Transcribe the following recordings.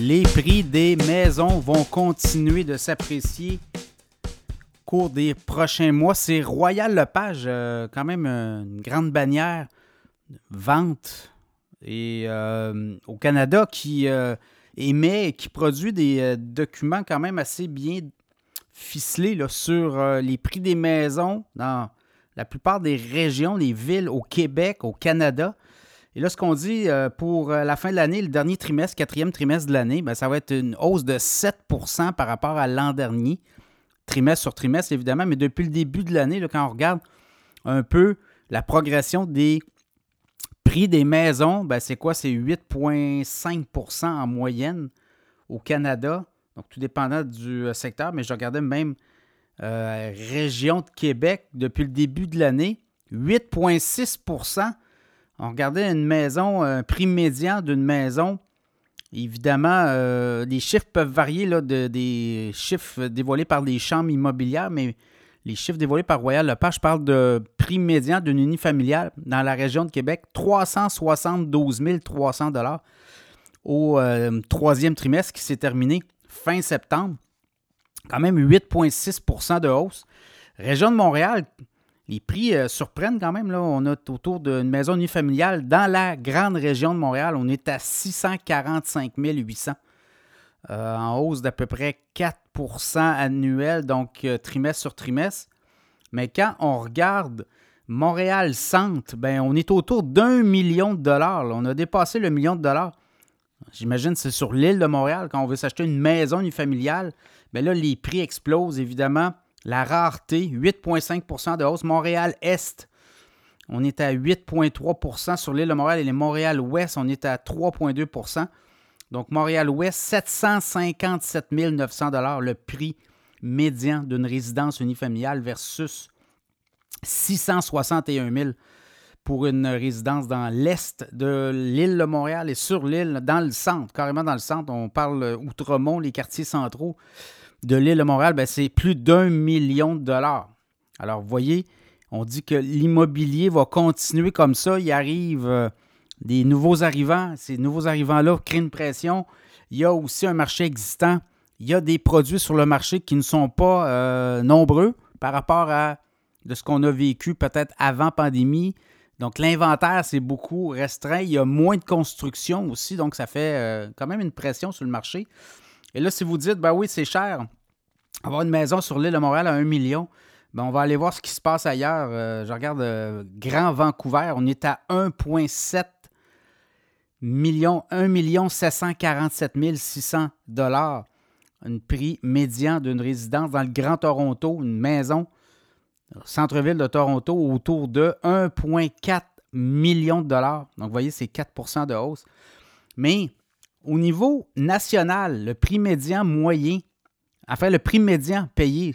Les prix des maisons vont continuer de s'apprécier au cours des prochains mois. C'est Royal Lepage, euh, quand même une grande bannière vente et euh, au Canada qui euh, émet et qui produit des documents quand même assez bien ficelés sur les prix des maisons dans la plupart des régions, les villes au Québec, au Canada. Et là, ce qu'on dit euh, pour euh, la fin de l'année, le dernier trimestre, quatrième trimestre de l'année, ben, ça va être une hausse de 7% par rapport à l'an dernier, trimestre sur trimestre évidemment, mais depuis le début de l'année, quand on regarde un peu la progression des prix des maisons, ben, c'est quoi? C'est 8,5% en moyenne au Canada, donc tout dépendant du euh, secteur, mais je regardais même région de Québec depuis le début de l'année, 8,6 on regardait une maison, un prix médian d'une maison. Évidemment, euh, les chiffres peuvent varier là, de, des chiffres dévoilés par les chambres immobilières, mais les chiffres dévoilés par Royal Lepage, je parle de prix médian d'une unifamiliale dans la région de Québec, 372 300 au euh, troisième trimestre qui s'est terminé fin septembre. Quand même 8,6% de hausse. Région de Montréal, les prix euh, surprennent quand même. Là. On a autour d'une maison unifamiliale dans la grande région de Montréal, on est à 645 800, euh, en hausse d'à peu près 4% annuel, donc euh, trimestre sur trimestre. Mais quand on regarde Montréal Centre, ben, on est autour d'un million de dollars. On a dépassé le million de dollars. J'imagine que c'est sur l'île de Montréal, quand on veut s'acheter une maison unifamiliale. Mais là, les prix explosent, évidemment. La rareté, 8,5% de hausse. Montréal-Est, on est à 8,3% Sur l'île de Montréal et les Montréal-Ouest, on est à 3,2% Donc, Montréal-Ouest, 757 900 le prix médian d'une résidence unifamiliale versus 661 000 pour une résidence dans l'est de l'île de Montréal et sur l'île, dans le centre, carrément dans le centre. On parle Outremont, les quartiers centraux de l'île de Montréal, ben, c'est plus d'un million de dollars. Alors, vous voyez, on dit que l'immobilier va continuer comme ça. Il arrive euh, des nouveaux arrivants. Ces nouveaux arrivants-là créent une pression. Il y a aussi un marché existant. Il y a des produits sur le marché qui ne sont pas euh, nombreux par rapport à de ce qu'on a vécu peut-être avant pandémie. Donc, l'inventaire, c'est beaucoup restreint. Il y a moins de construction aussi, donc ça fait euh, quand même une pression sur le marché. Et là, si vous dites, ben oui, c'est cher, avoir une maison sur l'île de Montréal à 1 million, ben on va aller voir ce qui se passe ailleurs. Euh, je regarde euh, Grand Vancouver, on est à 1,7 million, 1 million 747 600 dollars. Un prix médian d'une résidence dans le Grand Toronto, une maison, centre-ville de Toronto, autour de 1,4 million de dollars. Donc, vous voyez, c'est 4% de hausse. Mais au niveau national, le prix médian moyen, enfin le prix médian payé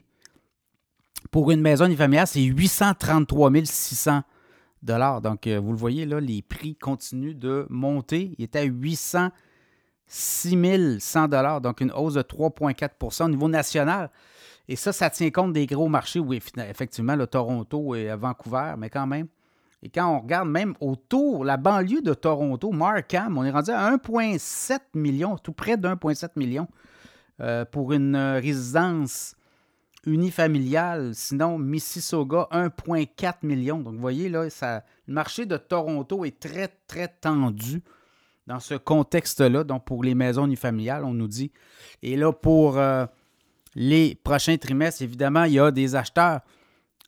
pour une maison unifamiliale, c'est 833 600 Donc, euh, vous le voyez, là, les prix continuent de monter. Il était à 806 100 donc une hausse de 3,4% au niveau national. Et ça, ça tient compte des gros marchés, oui, effectivement, le Toronto et Vancouver, mais quand même, et quand on regarde même autour, la banlieue de Toronto, Markham, on est rendu à 1,7 million, tout près de 1,7 million euh, pour une résidence unifamiliale. Sinon, Mississauga, 1,4 million. Donc, vous voyez, là, ça, le marché de Toronto est très, très tendu dans ce contexte-là. Donc, pour les maisons unifamiliales, on nous dit. Et là, pour euh, les prochains trimestres, évidemment, il y a des acheteurs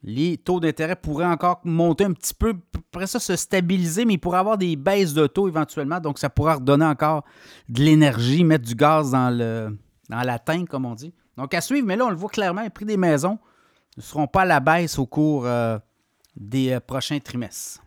les taux d'intérêt pourraient encore monter un petit peu, après ça se stabiliser, mais il pourrait avoir des baisses de taux éventuellement, donc ça pourrait redonner encore de l'énergie, mettre du gaz dans, le, la tank, comme on dit. Donc à suivre, mais là on le voit clairement, les prix des maisons ne seront pas à la baisse au cours euh, des euh, prochains trimestres.